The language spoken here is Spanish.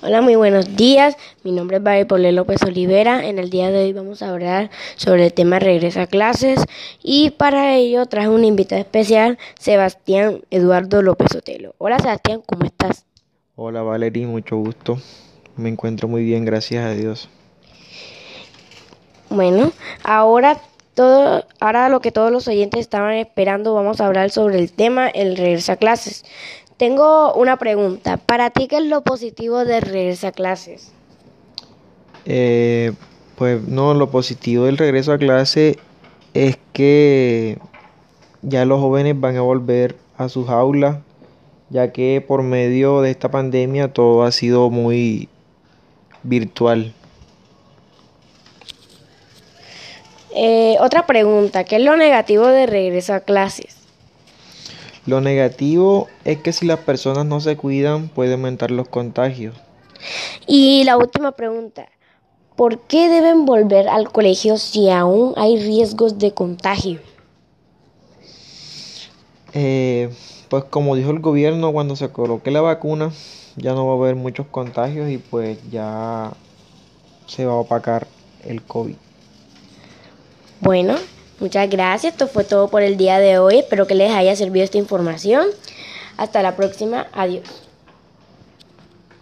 Hola, muy buenos días. Mi nombre es María López Olivera. En el día de hoy vamos a hablar sobre el tema regresa a clases y para ello traje un invitado especial, Sebastián Eduardo López Otelo. Hola Sebastián, ¿cómo estás? Hola Valerie, mucho gusto. Me encuentro muy bien, gracias a Dios. Bueno, ahora todo, ahora lo que todos los oyentes estaban esperando, vamos a hablar sobre el tema el regreso a clases. Tengo una pregunta. ¿Para ti qué es lo positivo de regresar a clases? Eh, pues no, lo positivo del regreso a clase es que ya los jóvenes van a volver a sus aulas, ya que por medio de esta pandemia todo ha sido muy virtual. Eh, otra pregunta, ¿qué es lo negativo de regreso a clases? Lo negativo es que si las personas no se cuidan puede aumentar los contagios. Y la última pregunta, ¿por qué deben volver al colegio si aún hay riesgos de contagio? Eh, pues como dijo el gobierno, cuando se coloque la vacuna ya no va a haber muchos contagios y pues ya se va a opacar el COVID. Bueno, Muchas gracias, esto fue todo por el día de hoy. Espero que les haya servido esta información. Hasta la próxima, adiós.